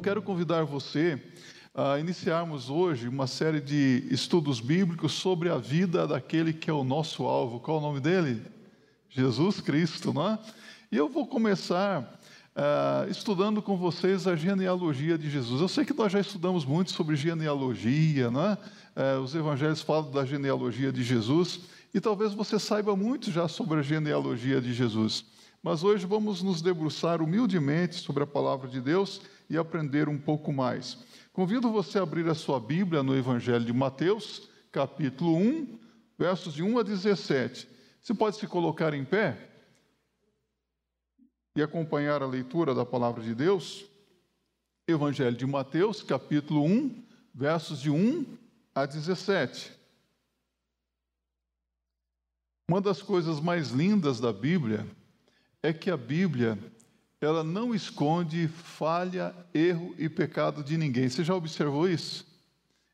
Eu quero convidar você a iniciarmos hoje uma série de estudos bíblicos sobre a vida daquele que é o nosso alvo. Qual é o nome dele? Jesus Cristo, não é? E eu vou começar uh, estudando com vocês a genealogia de Jesus. Eu sei que nós já estudamos muito sobre genealogia, não? Uh, os evangelhos falam da genealogia de Jesus, e talvez você saiba muito já sobre a genealogia de Jesus. Mas hoje vamos nos debruçar humildemente sobre a palavra de Deus e aprender um pouco mais. Convido você a abrir a sua Bíblia no Evangelho de Mateus, capítulo 1, versos de 1 a 17. Você pode se colocar em pé e acompanhar a leitura da palavra de Deus? Evangelho de Mateus, capítulo 1, versos de 1 a 17. Uma das coisas mais lindas da Bíblia é que a Bíblia ela não esconde falha, erro e pecado de ninguém. Você já observou isso?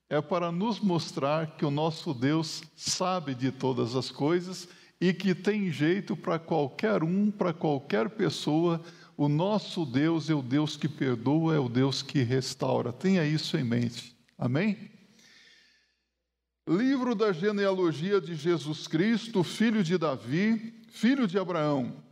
É para nos mostrar que o nosso Deus sabe de todas as coisas e que tem jeito para qualquer um, para qualquer pessoa. O nosso Deus é o Deus que perdoa, é o Deus que restaura. Tenha isso em mente. Amém? Livro da genealogia de Jesus Cristo, filho de Davi, filho de Abraão.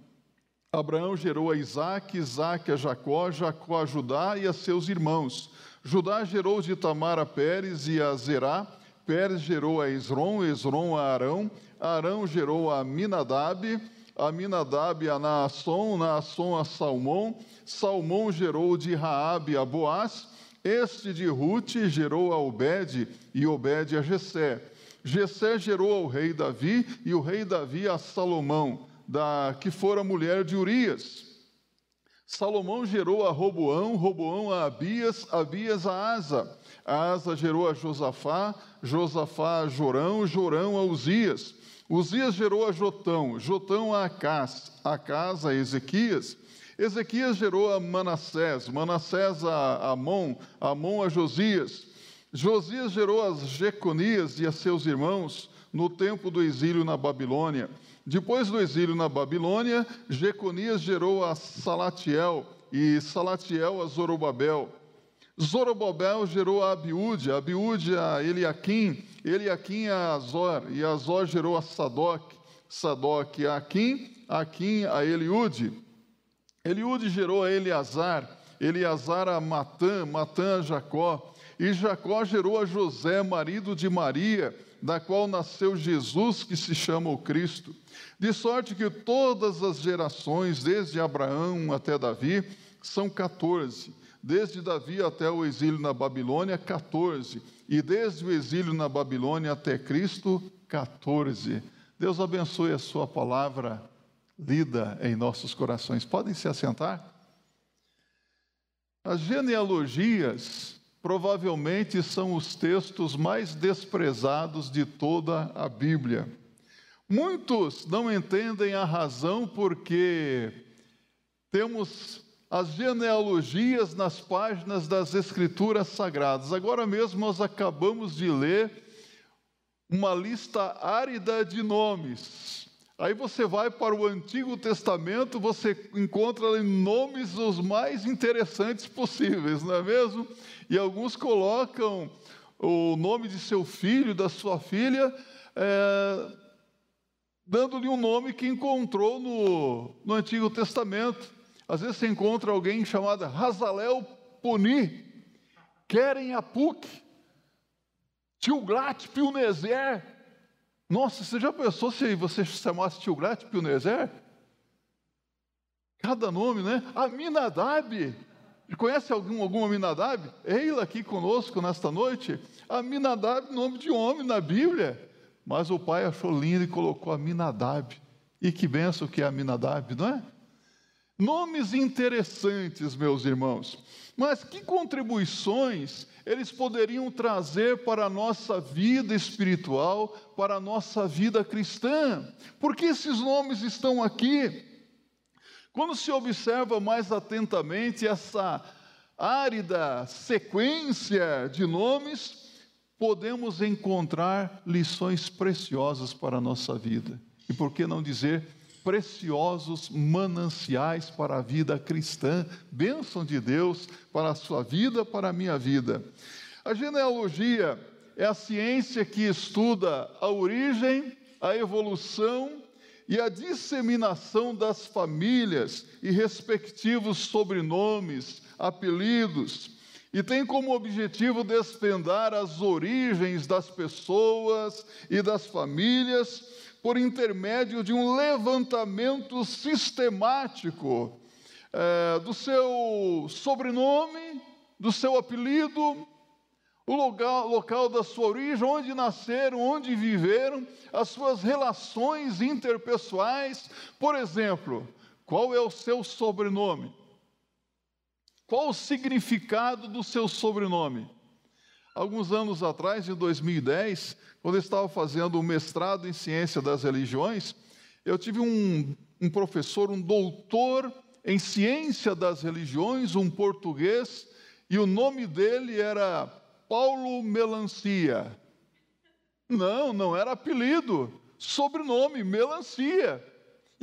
Abraão gerou a Isaac, Isaac a Jacó, Jacó a Judá e a seus irmãos. Judá gerou de Tamar a Pérez e a Zerá, Pérez gerou a Esron, Esron a Arão, Arão gerou a Minadab, a Minadab a Naasson, Naasson a Salmão, Salmão gerou de Raabe a Boaz, este de Ruth gerou a Obed e Obed a Jessé. Jessé gerou ao rei Davi e o rei Davi a Salomão da que fora mulher de Urias. Salomão gerou a Roboão, Roboão a Abias, Abias a Asa. Asa gerou a Josafá, Josafá a Jorão, Jorão a Uzias. Uzias gerou a Jotão, Jotão a Acás, Acás a Ezequias. Ezequias gerou a Manassés, Manassés a Amon, Amon a Josias. Josias gerou as Jeconias e a seus irmãos no tempo do exílio na Babilônia. Depois do exílio na Babilônia, Jeconias gerou a Salatiel e Salatiel a Zorobabel. Zorobabel gerou a Abiúde, Abiúde a Eliaquim, Eliaquim a Azor, e Azor gerou a Sadoc, Sadoc a Aquim, Aquim a Eliúde. Eliúde gerou a Eleazar, Eleazar a Matã, Matã a Jacó, e Jacó gerou a José, marido de Maria, da qual nasceu Jesus, que se chama o Cristo. De sorte que todas as gerações, desde Abraão até Davi, são 14. Desde Davi até o exílio na Babilônia, 14. E desde o exílio na Babilônia até Cristo, 14. Deus abençoe a Sua palavra lida em nossos corações. Podem se assentar? As genealogias provavelmente são os textos mais desprezados de toda a Bíblia. Muitos não entendem a razão porque temos as genealogias nas páginas das Escrituras Sagradas. Agora mesmo nós acabamos de ler uma lista árida de nomes. Aí você vai para o Antigo Testamento, você encontra nomes os mais interessantes possíveis, não é mesmo? E alguns colocam o nome de seu filho, da sua filha, é, dando-lhe um nome que encontrou no, no Antigo Testamento. Às vezes você encontra alguém chamado Razalel Puni, Querem Apuk, Tilglat Pilneser. Nossa, você já pensou se você chamasse Tilglat Pilneser? Cada nome, né? Aminadab. Conhece algum, algum Aminadab? Eila aqui conosco nesta noite. Aminadab, nome de homem na Bíblia. Mas o pai achou lindo e colocou Aminadab. E que benção que é Aminadab, não é? Nomes interessantes, meus irmãos. Mas que contribuições eles poderiam trazer para a nossa vida espiritual, para a nossa vida cristã? Por que esses nomes estão aqui? Quando se observa mais atentamente essa árida sequência de nomes, podemos encontrar lições preciosas para a nossa vida. E por que não dizer preciosos mananciais para a vida cristã, bênção de Deus para a sua vida, para a minha vida. A genealogia é a ciência que estuda a origem, a evolução e a disseminação das famílias e respectivos sobrenomes, apelidos, e tem como objetivo desvendar as origens das pessoas e das famílias por intermédio de um levantamento sistemático é, do seu sobrenome, do seu apelido, o local, local da sua origem, onde nasceram, onde viveram, as suas relações interpessoais. Por exemplo, qual é o seu sobrenome? Qual o significado do seu sobrenome? Alguns anos atrás, em 2010, quando eu estava fazendo o mestrado em ciência das religiões, eu tive um, um professor, um doutor em ciência das religiões, um português, e o nome dele era Paulo Melancia. Não, não era apelido, sobrenome, Melancia.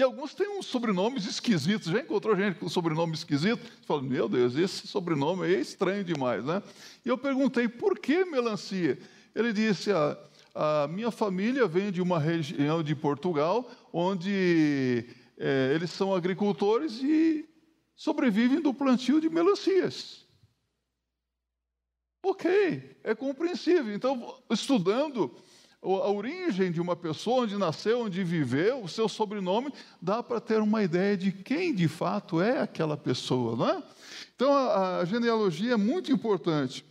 E alguns têm uns sobrenomes esquisitos. Já encontrou gente com sobrenome esquisito? Você fala, meu Deus, esse sobrenome é estranho demais, né? E eu perguntei, por que melancia? Ele disse, ah, a minha família vem de uma região de Portugal, onde é, eles são agricultores e sobrevivem do plantio de melancias. Ok, é compreensível. Então, estudando a origem de uma pessoa, onde nasceu, onde viveu, o seu sobrenome, dá para ter uma ideia de quem de fato é aquela pessoa, não é? Então a, a genealogia é muito importante.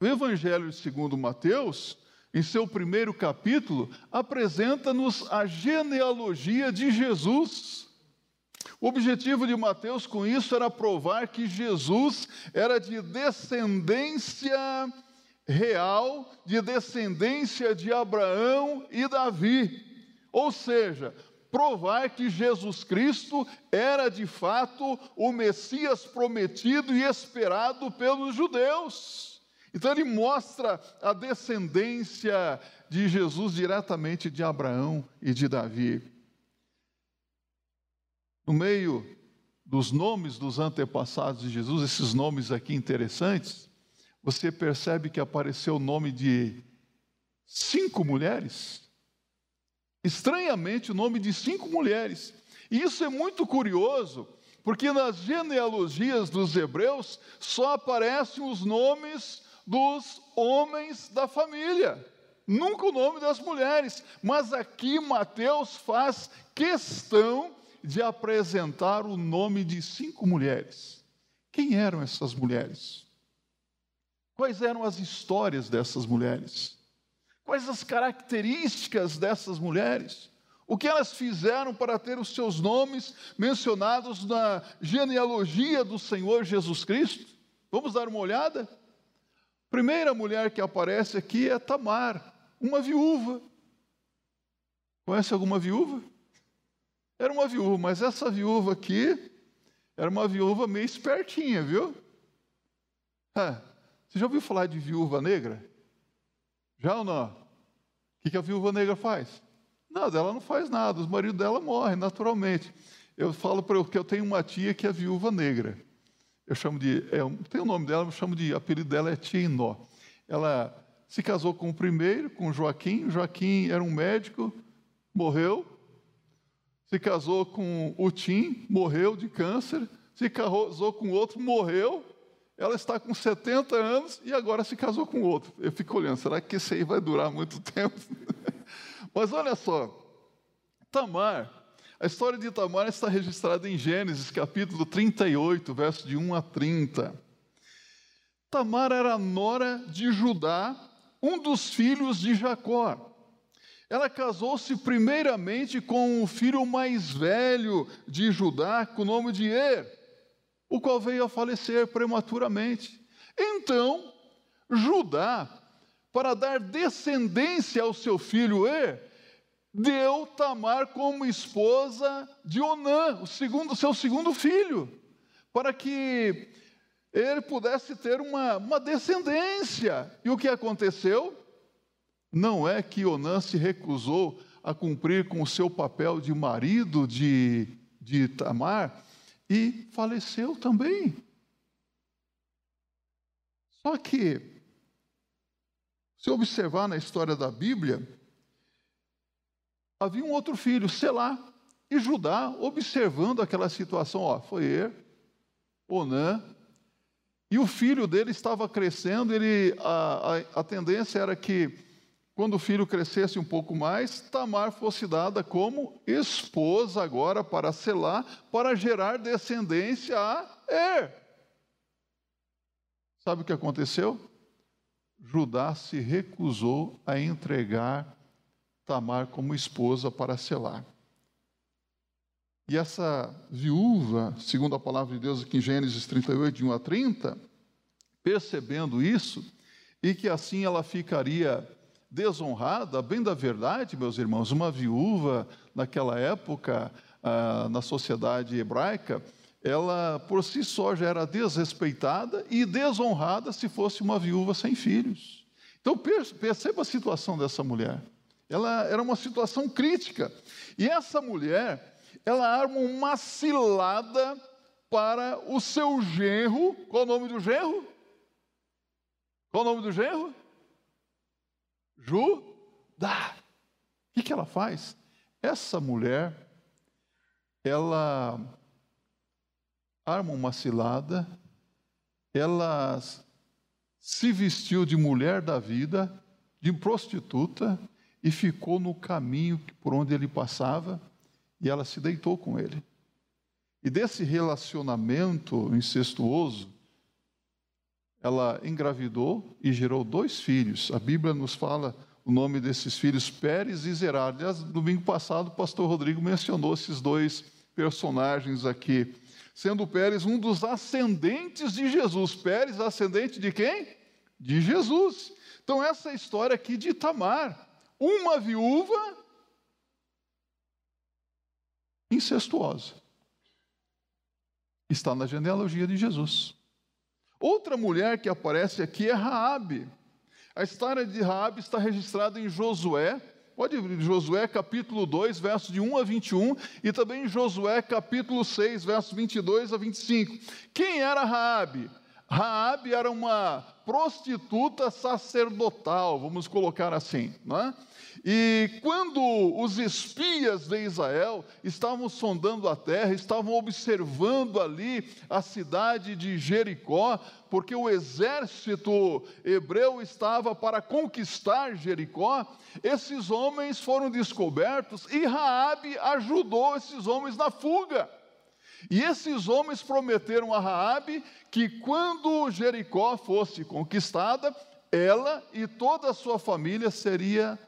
O Evangelho segundo Mateus, em seu primeiro capítulo, apresenta-nos a genealogia de Jesus. O objetivo de Mateus com isso era provar que Jesus era de descendência real de descendência de Abraão e Davi. Ou seja, provar que Jesus Cristo era de fato o Messias prometido e esperado pelos judeus. Então ele mostra a descendência de Jesus diretamente de Abraão e de Davi. No meio dos nomes dos antepassados de Jesus, esses nomes aqui interessantes, você percebe que apareceu o nome de cinco mulheres. Estranhamente, o nome de cinco mulheres. E isso é muito curioso, porque nas genealogias dos hebreus só aparecem os nomes dos homens da família, nunca o nome das mulheres. Mas aqui Mateus faz questão de apresentar o nome de cinco mulheres. Quem eram essas mulheres? Quais eram as histórias dessas mulheres? Quais as características dessas mulheres? O que elas fizeram para ter os seus nomes mencionados na genealogia do Senhor Jesus Cristo? Vamos dar uma olhada? Primeira mulher que aparece aqui é Tamar, uma viúva. Conhece alguma viúva? Era uma viúva, mas essa viúva aqui era uma viúva meio espertinha, viu? É, você já ouviu falar de viúva negra? Já ou não? O que a viúva negra faz? Nada, ela não faz nada, os maridos dela morrem naturalmente. Eu falo para que eu tenho uma tia que é viúva negra. Eu chamo de, é, tem o nome dela, eu chamo de, apelido dela é Tia Inó. Ela se casou com o primeiro, com Joaquim. Joaquim era um médico, morreu. Se casou com o Tim, morreu de câncer. Se casou com outro, morreu ela está com 70 anos e agora se casou com outro. Eu fico olhando, será que esse aí vai durar muito tempo? Mas olha só, Tamar, a história de Tamar está registrada em Gênesis, capítulo 38, verso de 1 a 30. Tamar era nora de Judá, um dos filhos de Jacó. Ela casou-se primeiramente com o filho mais velho de Judá, com o nome de Er o qual veio a falecer prematuramente. Então, Judá, para dar descendência ao seu filho E, deu Tamar como esposa de Onã, o segundo, seu segundo filho, para que ele pudesse ter uma, uma descendência. E o que aconteceu? Não é que Onã se recusou a cumprir com o seu papel de marido de, de Tamar e faleceu também. Só que, se observar na história da Bíblia, havia um outro filho, Selá, e Judá, observando aquela situação, ó, foi Er, Onã, e o filho dele estava crescendo, ele, a, a, a tendência era que, quando o filho crescesse um pouco mais, Tamar fosse dada como esposa agora para Selá, para gerar descendência a Er. Sabe o que aconteceu? Judá se recusou a entregar Tamar como esposa para Selá. E essa viúva, segundo a palavra de Deus aqui em Gênesis 38, de 1 a 30, percebendo isso, e que assim ela ficaria desonrada, bem da verdade, meus irmãos, uma viúva naquela época, ah, na sociedade hebraica, ela por si só já era desrespeitada e desonrada se fosse uma viúva sem filhos. Então perceba a situação dessa mulher. Ela era uma situação crítica. E essa mulher, ela arma uma cilada para o seu genro. Qual o nome do genro? Qual o nome do genro? Judá. O que, que ela faz? Essa mulher, ela arma uma cilada, ela se vestiu de mulher da vida, de prostituta, e ficou no caminho por onde ele passava e ela se deitou com ele. E desse relacionamento incestuoso, ela engravidou e gerou dois filhos. A Bíblia nos fala o nome desses filhos, Pérez e Zerá. Aliás, domingo passado, o pastor Rodrigo mencionou esses dois personagens aqui. Sendo Pérez um dos ascendentes de Jesus. Pérez, ascendente de quem? De Jesus. Então, essa história aqui de Tamar, uma viúva incestuosa. Está na genealogia de Jesus. Outra mulher que aparece aqui é Raabe. A história de Raabe está registrada em Josué, pode ir Josué capítulo 2, versos de 1 a 21, e também Josué capítulo 6, versos 22 a 25. Quem era Raabe? Raabe era uma prostituta sacerdotal, vamos colocar assim, não é? E quando os espias de Israel estavam sondando a terra, estavam observando ali a cidade de Jericó, porque o exército hebreu estava para conquistar Jericó, esses homens foram descobertos e Raabe ajudou esses homens na fuga. E esses homens prometeram a Raabe que quando Jericó fosse conquistada, ela e toda a sua família seria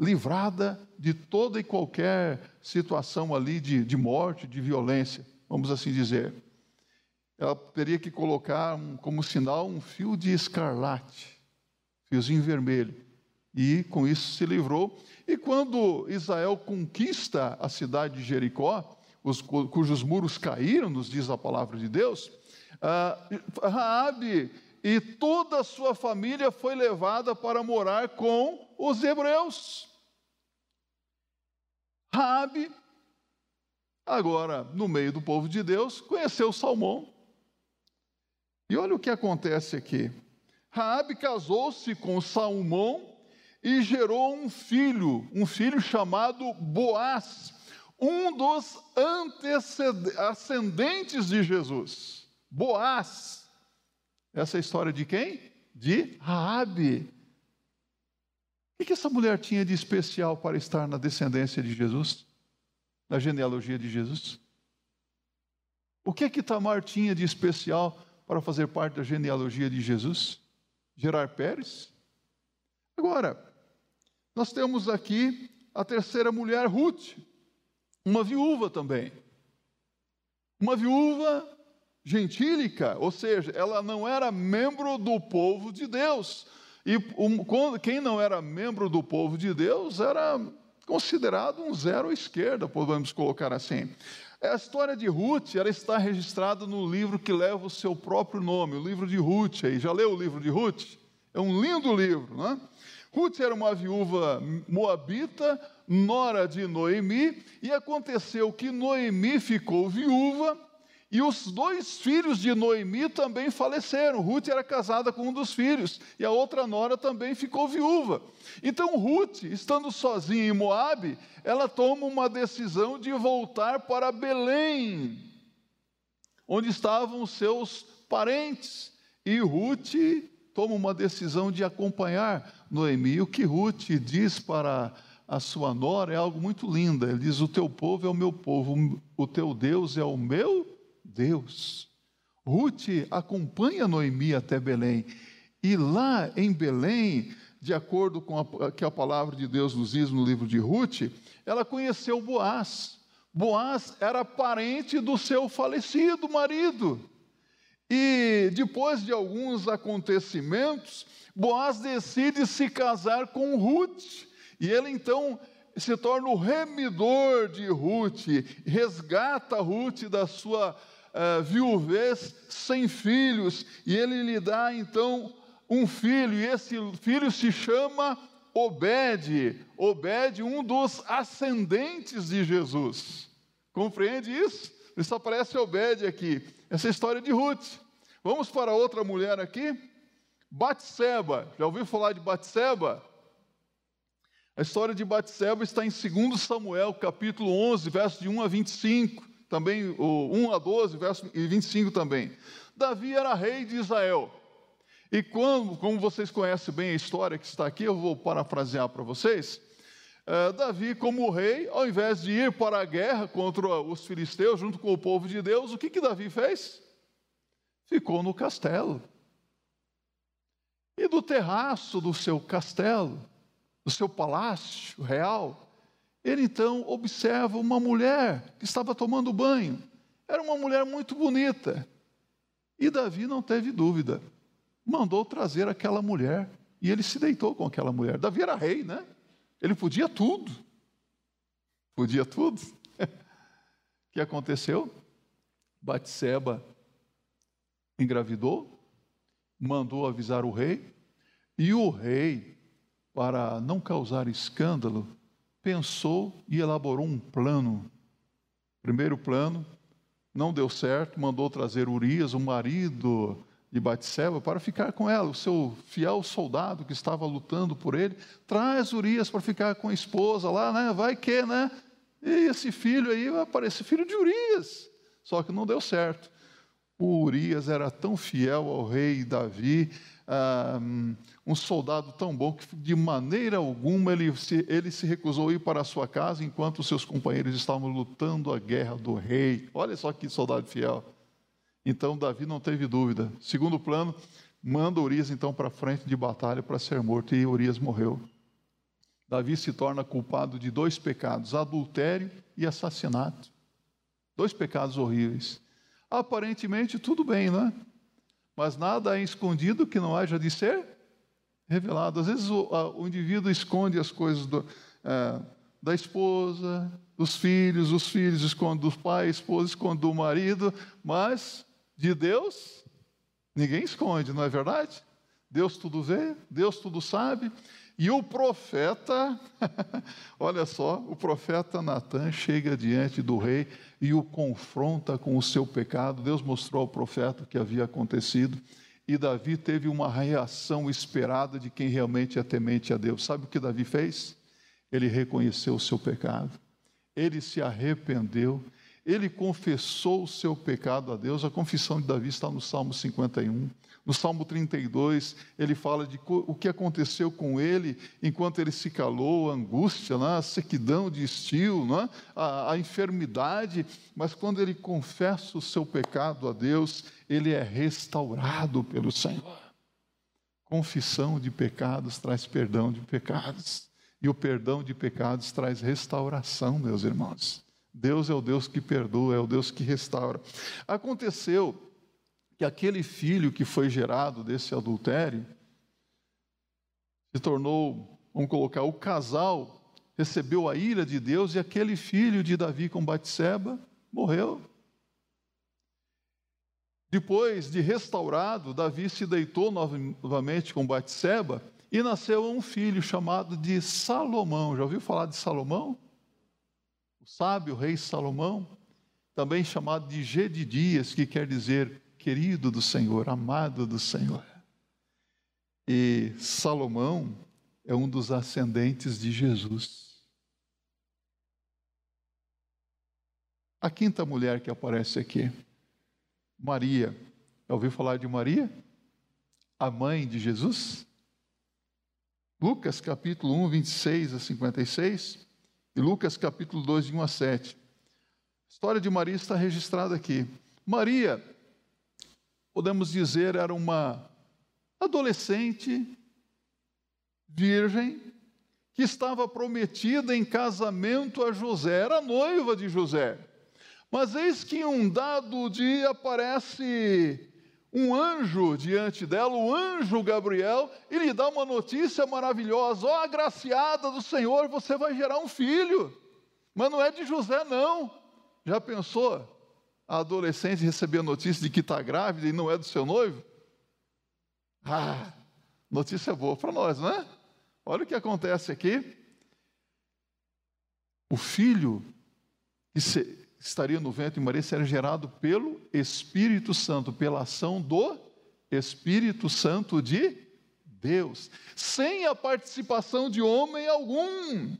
livrada de toda e qualquer situação ali de, de morte, de violência, vamos assim dizer. Ela teria que colocar um, como sinal um fio de escarlate, fiozinho vermelho, e com isso se livrou. E quando Israel conquista a cidade de Jericó, os, cujos muros caíram, nos diz a palavra de Deus, ah, Raabe e toda a sua família foi levada para morar com os hebreus. Rabi, agora no meio do povo de Deus, conheceu Salmão. E olha o que acontece aqui. Raabe casou-se com Salmão e gerou um filho, um filho chamado Boaz, um dos ascendentes de Jesus. Boaz. Essa é a história de quem? De Raabe. O que essa mulher tinha de especial para estar na descendência de Jesus? Na genealogia de Jesus? O que que Tamar tinha de especial para fazer parte da genealogia de Jesus? Gerar Pérez? Agora, nós temos aqui a terceira mulher, Ruth, uma viúva também. Uma viúva gentílica, ou seja, ela não era membro do povo de Deus, e quem não era membro do povo de Deus era considerado um zero à esquerda, podemos colocar assim. A história de Ruth ela está registrada no livro que leva o seu próprio nome, o livro de Ruth. Aí. Já leu o livro de Ruth? É um lindo livro. Né? Ruth era uma viúva moabita, nora de Noemi, e aconteceu que Noemi ficou viúva e os dois filhos de Noemi também faleceram. Ruth era casada com um dos filhos e a outra nora também ficou viúva. Então Ruth, estando sozinha em Moabe, ela toma uma decisão de voltar para Belém, onde estavam seus parentes. E Ruth toma uma decisão de acompanhar Noemi. O que Ruth diz para a sua nora é algo muito lindo. Ele diz: O teu povo é o meu povo, o teu Deus é o meu Deus. Ruth acompanha Noemi até Belém. E lá em Belém, de acordo com a, que a palavra de Deus nos diz no livro de Ruth, ela conheceu Boaz. Boaz era parente do seu falecido marido. E depois de alguns acontecimentos, Boaz decide se casar com Ruth. E ele então se torna o remidor de Ruth, resgata Ruth da sua uh, viuvez sem filhos, e ele lhe dá então um filho, e esse filho se chama Obed. Obed, um dos ascendentes de Jesus. Compreende isso? Isso aparece Obed aqui. Essa é história de Ruth. Vamos para outra mulher aqui. Batseba. Já ouviu falar de Batseba? A história de Batseba está em 2 Samuel, capítulo 11, verso de 1 a 25 também o 1 a 12, verso 25 também. Davi era rei de Israel. E quando, como vocês conhecem bem a história que está aqui, eu vou parafrasear para vocês. É, Davi, como rei, ao invés de ir para a guerra contra os filisteus, junto com o povo de Deus, o que, que Davi fez? Ficou no castelo. E do terraço do seu castelo, do seu palácio real, ele então observa uma mulher que estava tomando banho. Era uma mulher muito bonita. E Davi não teve dúvida. Mandou trazer aquela mulher e ele se deitou com aquela mulher. Davi era rei, né? Ele podia tudo. Podia tudo. o que aconteceu? Batseba engravidou, mandou avisar o rei, e o rei, para não causar escândalo, pensou e elaborou um plano. Primeiro plano, não deu certo, mandou trazer Urias, o marido de Batseba, para ficar com ela, o seu fiel soldado que estava lutando por ele. Traz Urias para ficar com a esposa lá, né? Vai que, né? E esse filho aí vai aparecer filho de Urias. Só que não deu certo. O Urias era tão fiel ao rei Davi, um soldado tão bom que de maneira alguma ele se, ele se recusou a ir para a sua casa enquanto seus companheiros estavam lutando a guerra do rei. Olha só que soldado fiel. Então Davi não teve dúvida. Segundo plano, manda Urias então para frente de batalha para ser morto e Urias morreu. Davi se torna culpado de dois pecados: adultério e assassinato. Dois pecados horríveis. Aparentemente tudo bem, não é? mas nada é escondido que não haja de ser revelado. Às vezes o, a, o indivíduo esconde as coisas do, é, da esposa, dos filhos, os filhos escondem do pai, a esposa esconde do marido, mas de Deus ninguém esconde, não é verdade? Deus tudo vê, Deus tudo sabe. E o profeta, olha só, o profeta Natan chega diante do rei e o confronta com o seu pecado. Deus mostrou ao profeta o que havia acontecido. E Davi teve uma reação esperada de quem realmente é temente a Deus. Sabe o que Davi fez? Ele reconheceu o seu pecado, ele se arrependeu, ele confessou o seu pecado a Deus. A confissão de Davi está no Salmo 51. No Salmo 32, ele fala de o que aconteceu com ele enquanto ele se calou, a angústia, né? a sequidão de estio, né? a, a enfermidade, mas quando ele confessa o seu pecado a Deus, ele é restaurado pelo Senhor. Confissão de pecados traz perdão de pecados, e o perdão de pecados traz restauração, meus irmãos. Deus é o Deus que perdoa, é o Deus que restaura. Aconteceu que aquele filho que foi gerado desse adultério se tornou, vamos colocar, o casal recebeu a ira de Deus e aquele filho de Davi com Batseba morreu. Depois de restaurado, Davi se deitou novamente com Batseba e nasceu um filho chamado de Salomão. Já ouviu falar de Salomão? O sábio rei Salomão, também chamado de Gedidias, que quer dizer querido do Senhor, amado do Senhor. E Salomão é um dos ascendentes de Jesus. A quinta mulher que aparece aqui, Maria. Já ouviu falar de Maria? A mãe de Jesus? Lucas capítulo 1, 26 a 56 e Lucas capítulo 2, de 1 a 7. A história de Maria está registrada aqui. Maria, podemos dizer, era uma adolescente, virgem, que estava prometida em casamento a José, era noiva de José. Mas eis que em um dado dia aparece um anjo diante dela, o anjo Gabriel, e lhe dá uma notícia maravilhosa: ó, oh, agraciada do Senhor, você vai gerar um filho. Mas não é de José, não. Já pensou? A adolescente receber a notícia de que está grávida e não é do seu noivo? Ah, notícia boa para nós, não é? Olha o que acontece aqui. O filho que estaria no ventre de Maria seria gerado pelo Espírito Santo, pela ação do Espírito Santo de Deus, sem a participação de homem algum.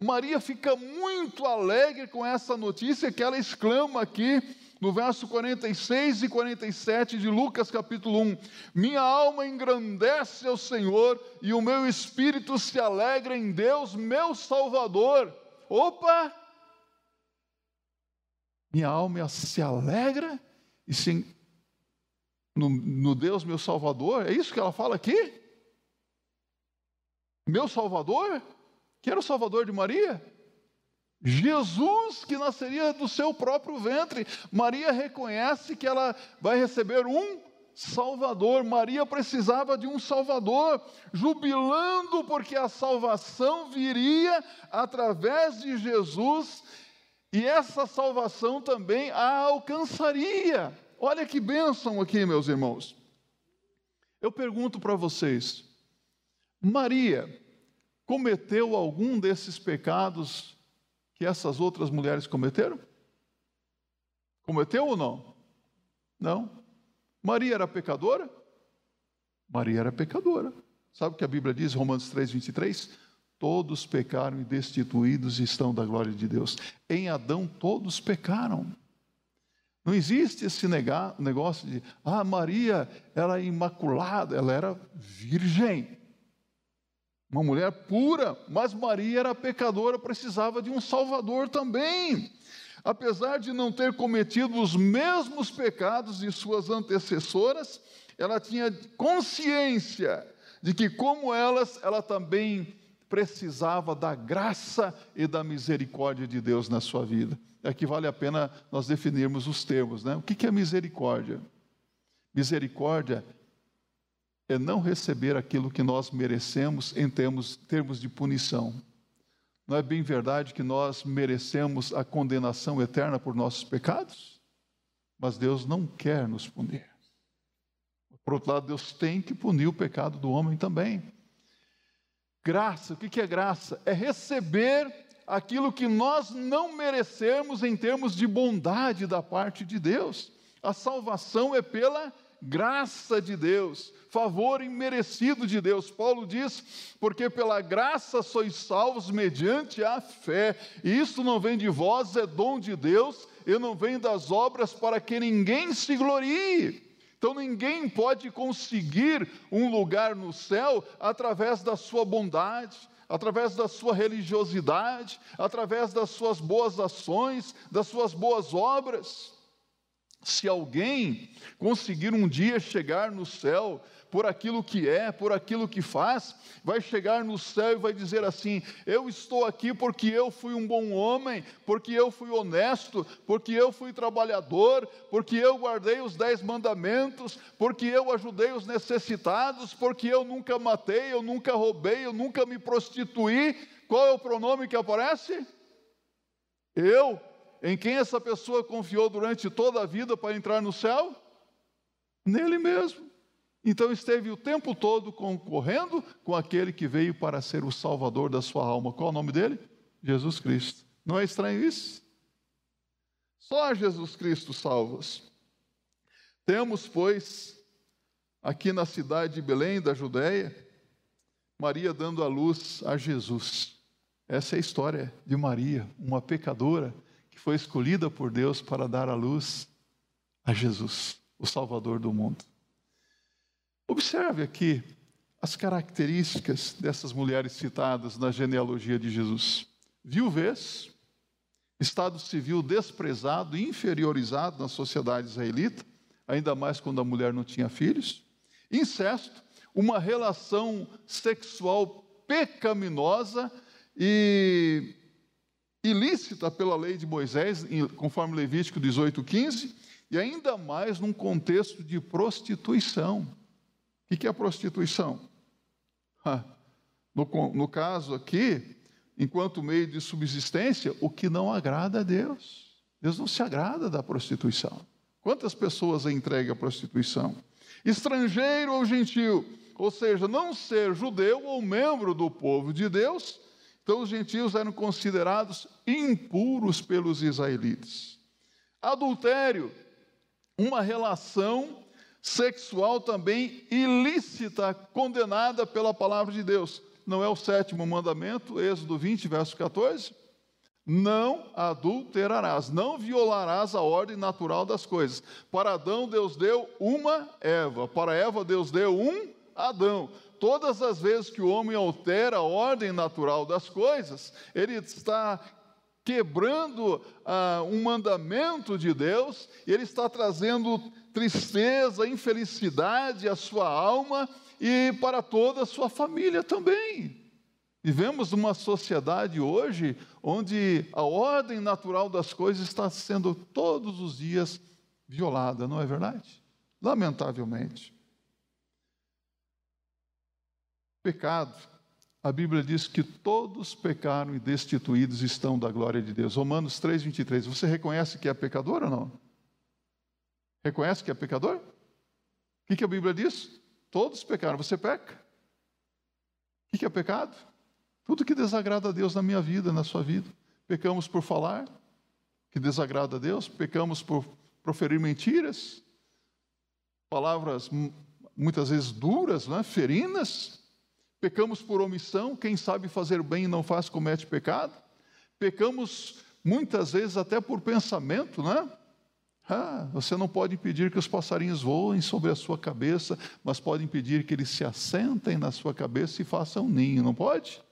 Maria fica muito alegre com essa notícia que ela exclama aqui no verso 46 e 47 de Lucas capítulo 1: Minha alma engrandece ao Senhor e o meu espírito se alegra em Deus, meu Salvador. Opa! Minha alma se alegra e se no, no Deus meu Salvador. É isso que ela fala aqui? Meu Salvador? Que era o Salvador de Maria? Jesus que nasceria do seu próprio ventre. Maria reconhece que ela vai receber um Salvador. Maria precisava de um Salvador, jubilando porque a salvação viria através de Jesus e essa salvação também a alcançaria. Olha que bênção aqui, meus irmãos. Eu pergunto para vocês: Maria cometeu algum desses pecados que essas outras mulheres cometeram? Cometeu ou não? Não. Maria era pecadora? Maria era pecadora. Sabe o que a Bíblia diz, Romanos 3, 23? Todos pecaram e destituídos estão da glória de Deus. Em Adão todos pecaram. Não existe esse negócio de, ah, Maria era imaculada, ela era virgem. Uma mulher pura, mas Maria era pecadora, precisava de um Salvador também. Apesar de não ter cometido os mesmos pecados de suas antecessoras, ela tinha consciência de que, como elas, ela também precisava da graça e da misericórdia de Deus na sua vida. É que vale a pena nós definirmos os termos, né? O que é misericórdia? Misericórdia é não receber aquilo que nós merecemos em termos, termos de punição. Não é bem verdade que nós merecemos a condenação eterna por nossos pecados? Mas Deus não quer nos punir. Por outro lado, Deus tem que punir o pecado do homem também. Graça, o que é graça? É receber aquilo que nós não merecemos em termos de bondade da parte de Deus. A salvação é pela graça de Deus, favor imerecido de Deus. Paulo diz: porque pela graça sois salvos mediante a fé, e isso não vem de vós, é dom de Deus, e não vem das obras para que ninguém se glorie. Então ninguém pode conseguir um lugar no céu através da sua bondade, através da sua religiosidade, através das suas boas ações, das suas boas obras. Se alguém conseguir um dia chegar no céu por aquilo que é, por aquilo que faz, vai chegar no céu e vai dizer assim: Eu estou aqui porque eu fui um bom homem, porque eu fui honesto, porque eu fui trabalhador, porque eu guardei os dez mandamentos, porque eu ajudei os necessitados, porque eu nunca matei, eu nunca roubei, eu nunca me prostituí. Qual é o pronome que aparece? Eu. Em quem essa pessoa confiou durante toda a vida para entrar no céu? Nele mesmo. Então esteve o tempo todo concorrendo com aquele que veio para ser o salvador da sua alma. Qual é o nome dele? Jesus Cristo. Não é estranho isso? Só Jesus Cristo salvas. Temos, pois, aqui na cidade de Belém, da Judéia, Maria dando a luz a Jesus. Essa é a história de Maria, uma pecadora que foi escolhida por Deus para dar a luz a Jesus, o Salvador do mundo. Observe aqui as características dessas mulheres citadas na genealogia de Jesus: viuvez, estado civil desprezado, inferiorizado na sociedade israelita, ainda mais quando a mulher não tinha filhos, incesto, uma relação sexual pecaminosa e ilícita pela lei de Moisés, conforme Levítico 18:15, e ainda mais num contexto de prostituição. O que é a prostituição? No, no caso aqui, enquanto meio de subsistência, o que não agrada a Deus. Deus não se agrada da prostituição. Quantas pessoas é entregue à prostituição? Estrangeiro ou gentil, ou seja, não ser judeu ou membro do povo de Deus, então os gentios eram considerados impuros pelos israelitas. Adultério, uma relação sexual também ilícita, condenada pela palavra de Deus. Não é o sétimo mandamento, Êxodo 20, verso 14? não adulterarás, não violarás a ordem natural das coisas. Para Adão, Deus deu uma Eva, para Eva, Deus deu um Adão. Todas as vezes que o homem altera a ordem natural das coisas, ele está quebrando ah, um mandamento de Deus, ele está trazendo tristeza, infelicidade à sua alma e para toda a sua família também. Vivemos numa sociedade hoje onde a ordem natural das coisas está sendo todos os dias violada, não é verdade? Lamentavelmente. Pecado. A Bíblia diz que todos pecaram e destituídos estão da glória de Deus. Romanos 3, 23. Você reconhece que é pecador ou não? Reconhece que é pecador? O que, a Bíblia diz? Todos pecaram. Você peca? O que é pecado? Tudo que desagrada a Deus na minha vida, na sua vida. Pecamos por falar, que desagrada a Deus, pecamos por proferir mentiras, palavras muitas vezes duras, né? ferinas. Pecamos por omissão, quem sabe fazer bem e não faz, comete pecado. Pecamos muitas vezes até por pensamento, né? Ah, você não pode impedir que os passarinhos voem sobre a sua cabeça, mas pode impedir que eles se assentem na sua cabeça e façam ninho, não pode?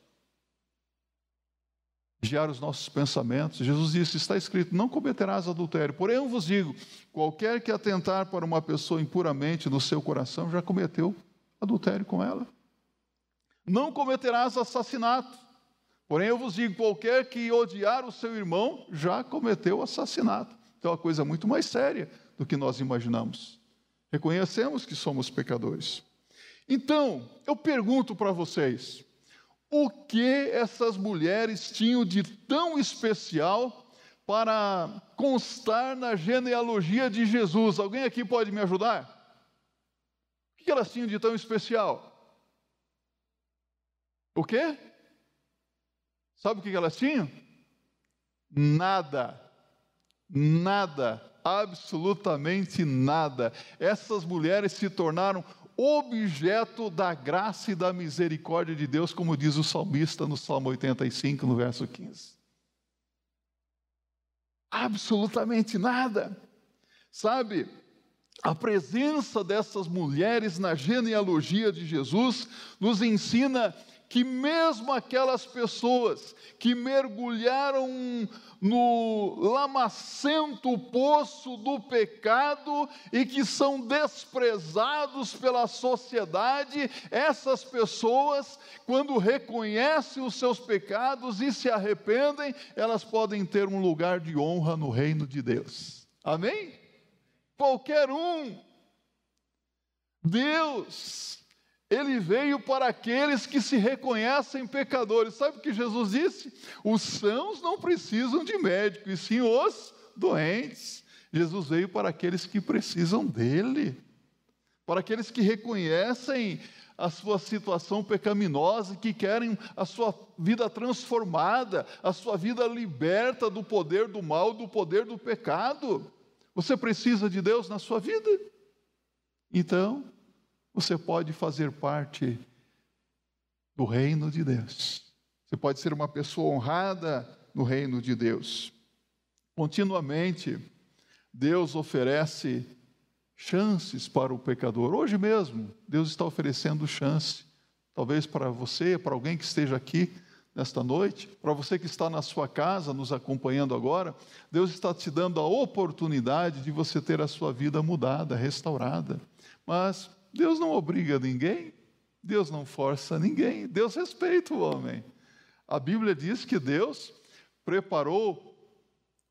vigiar os nossos pensamentos. Jesus disse: está escrito, não cometerás adultério. Porém, eu vos digo: qualquer que atentar para uma pessoa impuramente no seu coração já cometeu adultério com ela. Não cometerás assassinato. Porém, eu vos digo: qualquer que odiar o seu irmão já cometeu assassinato. É uma coisa muito mais séria do que nós imaginamos. Reconhecemos que somos pecadores. Então, eu pergunto para vocês: o que essas mulheres tinham de tão especial para constar na genealogia de Jesus? Alguém aqui pode me ajudar? O que elas tinham de tão especial? O quê? Sabe o que elas tinham? Nada. Nada. Absolutamente nada. Essas mulheres se tornaram objeto da graça e da misericórdia de Deus, como diz o salmista no Salmo 85, no verso 15. Absolutamente nada. Sabe, a presença dessas mulheres na genealogia de Jesus nos ensina que mesmo aquelas pessoas que mergulharam no lamacento poço do pecado e que são desprezados pela sociedade, essas pessoas, quando reconhecem os seus pecados e se arrependem, elas podem ter um lugar de honra no reino de Deus. Amém? Qualquer um. Deus ele veio para aqueles que se reconhecem pecadores. Sabe o que Jesus disse? Os sãos não precisam de médico, e sim os doentes. Jesus veio para aqueles que precisam dele. para aqueles que reconhecem a sua situação pecaminosa que querem a sua vida transformada, a sua vida liberta do poder do mal, do poder do pecado. Você precisa de Deus na sua vida? Então, você pode fazer parte do reino de Deus. Você pode ser uma pessoa honrada no reino de Deus. Continuamente, Deus oferece chances para o pecador. Hoje mesmo, Deus está oferecendo chance, talvez para você, para alguém que esteja aqui nesta noite, para você que está na sua casa nos acompanhando agora, Deus está te dando a oportunidade de você ter a sua vida mudada, restaurada. Mas Deus não obriga ninguém, Deus não força ninguém, Deus respeita o homem. A Bíblia diz que Deus preparou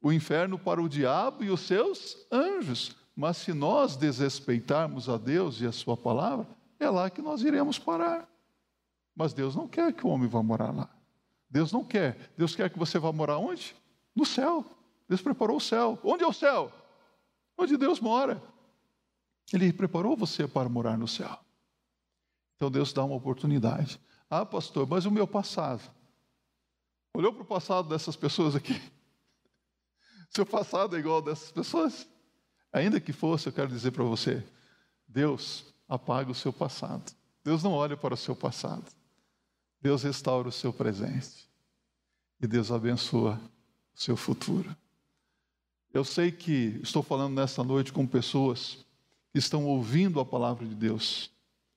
o inferno para o diabo e os seus anjos. Mas se nós desrespeitarmos a Deus e a Sua palavra, é lá que nós iremos parar. Mas Deus não quer que o homem vá morar lá. Deus não quer. Deus quer que você vá morar onde? No céu. Deus preparou o céu. Onde é o céu? Onde Deus mora. Ele preparou você para morar no céu. Então Deus dá uma oportunidade. Ah, pastor, mas o meu passado. Olhou para o passado dessas pessoas aqui? Seu passado é igual dessas pessoas? Ainda que fosse, eu quero dizer para você: Deus apaga o seu passado. Deus não olha para o seu passado. Deus restaura o seu presente. E Deus abençoa o seu futuro. Eu sei que estou falando nesta noite com pessoas estão ouvindo a palavra de Deus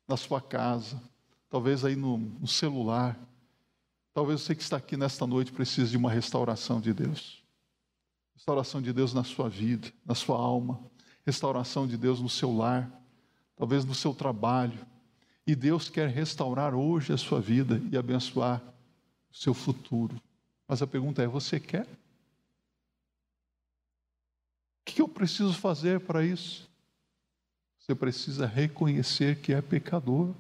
na sua casa, talvez aí no, no celular. Talvez você que está aqui nesta noite precise de uma restauração de Deus restauração de Deus na sua vida, na sua alma, restauração de Deus no seu lar, talvez no seu trabalho. E Deus quer restaurar hoje a sua vida e abençoar o seu futuro. Mas a pergunta é: você quer? O que eu preciso fazer para isso? Você precisa reconhecer que é pecador,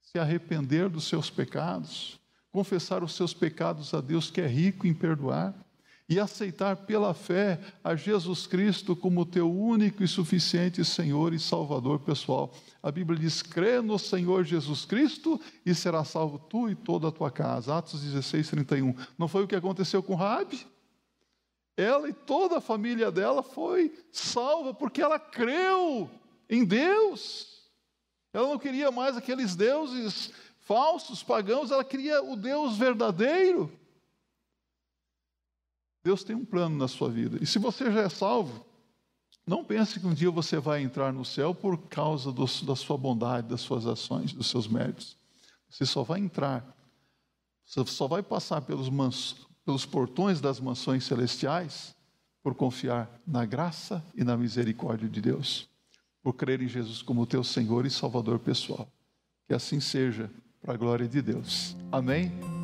se arrepender dos seus pecados, confessar os seus pecados a Deus que é rico em perdoar e aceitar pela fé a Jesus Cristo como teu único e suficiente Senhor e Salvador pessoal. A Bíblia diz: crê no Senhor Jesus Cristo e será salvo tu e toda a tua casa. Atos 16, 31. Não foi o que aconteceu com Rabi? Ela e toda a família dela foi salva porque ela creu em Deus. Ela não queria mais aqueles deuses falsos, pagãos, ela queria o Deus verdadeiro. Deus tem um plano na sua vida. E se você já é salvo, não pense que um dia você vai entrar no céu por causa do, da sua bondade, das suas ações, dos seus méritos. Você só vai entrar, você só vai passar pelos, mans, pelos portões das mansões celestiais por confiar na graça e na misericórdia de Deus, por crer em Jesus como teu Senhor e Salvador pessoal. Que assim seja, para a glória de Deus. Amém?